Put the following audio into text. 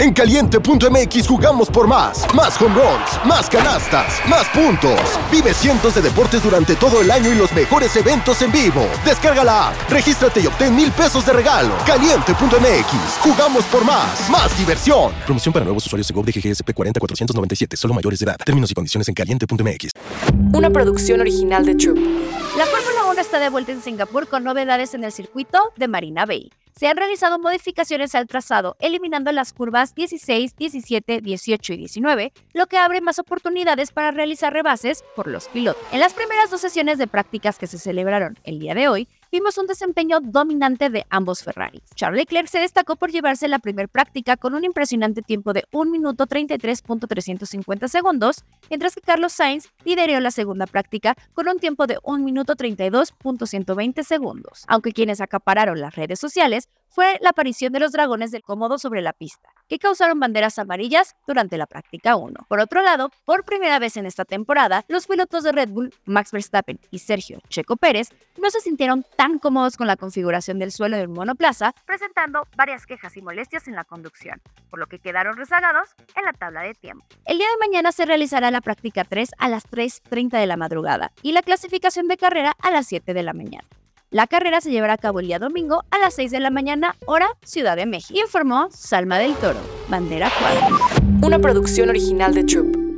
En caliente.mx jugamos por más. Más home runs, más canastas, más puntos. Vive cientos de deportes durante todo el año y los mejores eventos en vivo. Descarga la app, regístrate y obtén mil pesos de regalo. Caliente.mx, jugamos por más. Más diversión. Promoción para nuevos usuarios de GOV de GGSP 40497, solo mayores de edad. Términos y condiciones en caliente.mx. Una producción original de Troop. La Fórmula 1 está de vuelta en Singapur con novedades en el circuito de Marina Bay se han realizado modificaciones al trazado, eliminando las curvas 16, 17, 18 y 19, lo que abre más oportunidades para realizar rebases por los pilotos. En las primeras dos sesiones de prácticas que se celebraron el día de hoy, vimos un desempeño dominante de ambos Ferraris. Charles Leclerc se destacó por llevarse la primera práctica con un impresionante tiempo de 1 minuto 33.350 segundos, mientras que Carlos Sainz lideró la segunda práctica con un tiempo de 1 minuto 32.120 segundos. Aunque quienes acapararon las redes sociales fue la aparición de los dragones del cómodo sobre la pista, que causaron banderas amarillas durante la práctica 1. Por otro lado, por primera vez en esta temporada, los pilotos de Red Bull, Max Verstappen y Sergio Checo Pérez, no se sintieron tan cómodos con la configuración del suelo del monoplaza, presentando varias quejas y molestias en la conducción, por lo que quedaron rezagados en la tabla de tiempo. El día de mañana se realizará la práctica 3 a las 3.30 de la madrugada y la clasificación de carrera a las 7 de la mañana. La carrera se llevará a cabo el día domingo a las 6 de la mañana, hora Ciudad de México. Informó Salma del Toro, Bandera 4. Una producción original de Troop.